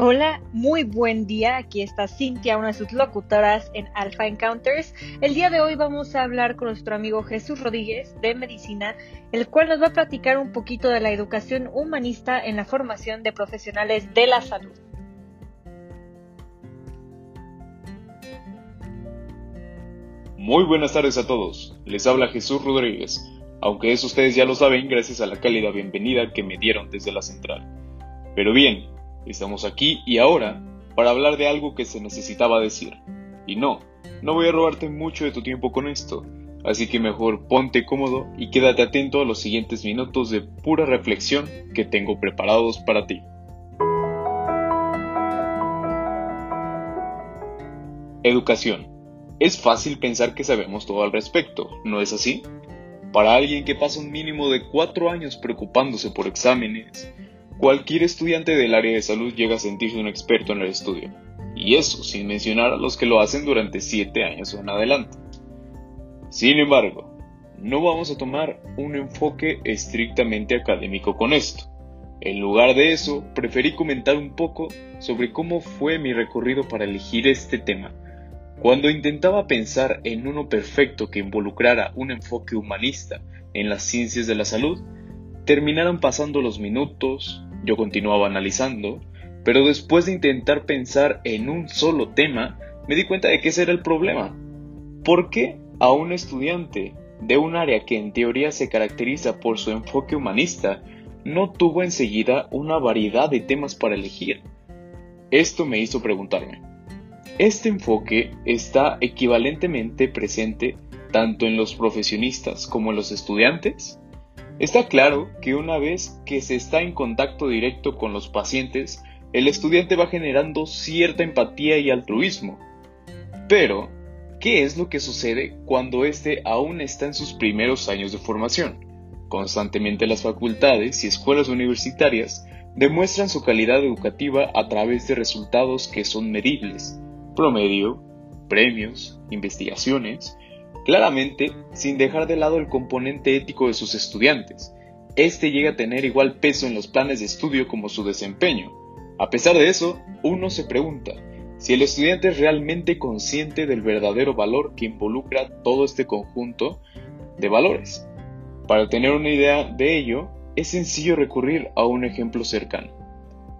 Hola, muy buen día. Aquí está Cintia, una de sus locutoras en Alpha Encounters. El día de hoy vamos a hablar con nuestro amigo Jesús Rodríguez de Medicina, el cual nos va a platicar un poquito de la educación humanista en la formación de profesionales de la salud. Muy buenas tardes a todos. Les habla Jesús Rodríguez, aunque eso ustedes ya lo saben gracias a la cálida bienvenida que me dieron desde la central. Pero bien, Estamos aquí y ahora para hablar de algo que se necesitaba decir. Y no, no voy a robarte mucho de tu tiempo con esto, así que mejor ponte cómodo y quédate atento a los siguientes minutos de pura reflexión que tengo preparados para ti. Educación. Es fácil pensar que sabemos todo al respecto, ¿no es así? Para alguien que pasa un mínimo de cuatro años preocupándose por exámenes, Cualquier estudiante del área de salud llega a sentirse un experto en el estudio, y eso sin mencionar a los que lo hacen durante 7 años en adelante. Sin embargo, no vamos a tomar un enfoque estrictamente académico con esto. En lugar de eso, preferí comentar un poco sobre cómo fue mi recorrido para elegir este tema. Cuando intentaba pensar en uno perfecto que involucrara un enfoque humanista en las ciencias de la salud, terminaron pasando los minutos, yo continuaba analizando, pero después de intentar pensar en un solo tema, me di cuenta de que ese era el problema. ¿Por qué a un estudiante de un área que en teoría se caracteriza por su enfoque humanista no tuvo enseguida una variedad de temas para elegir? Esto me hizo preguntarme, ¿este enfoque está equivalentemente presente tanto en los profesionistas como en los estudiantes? Está claro que una vez que se está en contacto directo con los pacientes, el estudiante va generando cierta empatía y altruismo. Pero, ¿qué es lo que sucede cuando éste aún está en sus primeros años de formación? Constantemente las facultades y escuelas universitarias demuestran su calidad educativa a través de resultados que son medibles, promedio, premios, investigaciones, claramente sin dejar de lado el componente ético de sus estudiantes. Este llega a tener igual peso en los planes de estudio como su desempeño. A pesar de eso, uno se pregunta si el estudiante es realmente consciente del verdadero valor que involucra todo este conjunto de valores. Para tener una idea de ello, es sencillo recurrir a un ejemplo cercano.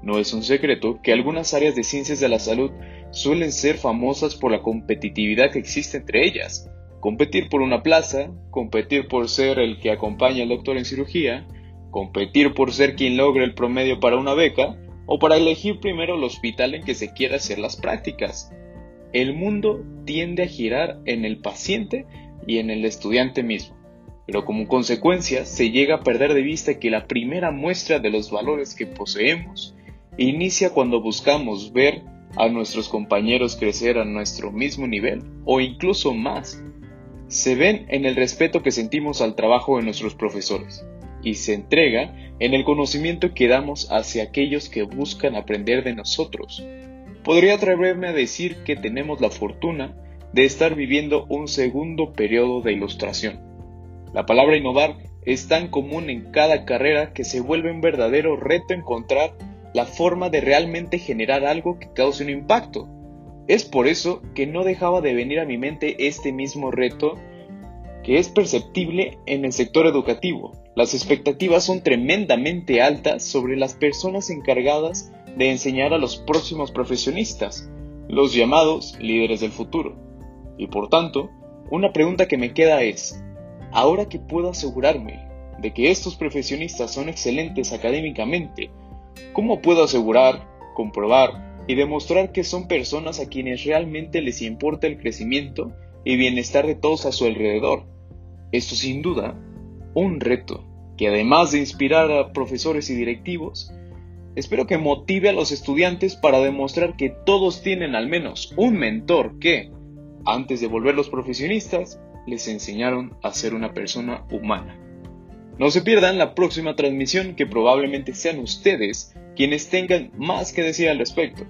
No es un secreto que algunas áreas de ciencias de la salud suelen ser famosas por la competitividad que existe entre ellas, competir por una plaza, competir por ser el que acompaña al doctor en cirugía, competir por ser quien logre el promedio para una beca o para elegir primero el hospital en que se quiera hacer las prácticas. El mundo tiende a girar en el paciente y en el estudiante mismo, pero como consecuencia se llega a perder de vista que la primera muestra de los valores que poseemos inicia cuando buscamos ver a nuestros compañeros crecer a nuestro mismo nivel o incluso más se ven en el respeto que sentimos al trabajo de nuestros profesores y se entrega en el conocimiento que damos hacia aquellos que buscan aprender de nosotros. Podría atreverme a decir que tenemos la fortuna de estar viviendo un segundo periodo de ilustración. La palabra innovar es tan común en cada carrera que se vuelve un verdadero reto encontrar la forma de realmente generar algo que cause un impacto. Es por eso que no dejaba de venir a mi mente este mismo reto que es perceptible en el sector educativo. Las expectativas son tremendamente altas sobre las personas encargadas de enseñar a los próximos profesionistas, los llamados líderes del futuro. Y por tanto, una pregunta que me queda es, ahora que puedo asegurarme de que estos profesionistas son excelentes académicamente, ¿cómo puedo asegurar, comprobar y demostrar que son personas a quienes realmente les importa el crecimiento y bienestar de todos a su alrededor. Esto sin duda, un reto que además de inspirar a profesores y directivos, espero que motive a los estudiantes para demostrar que todos tienen al menos un mentor que, antes de volverlos profesionistas, les enseñaron a ser una persona humana. No se pierdan la próxima transmisión que probablemente sean ustedes quienes tengan más que decir al respecto.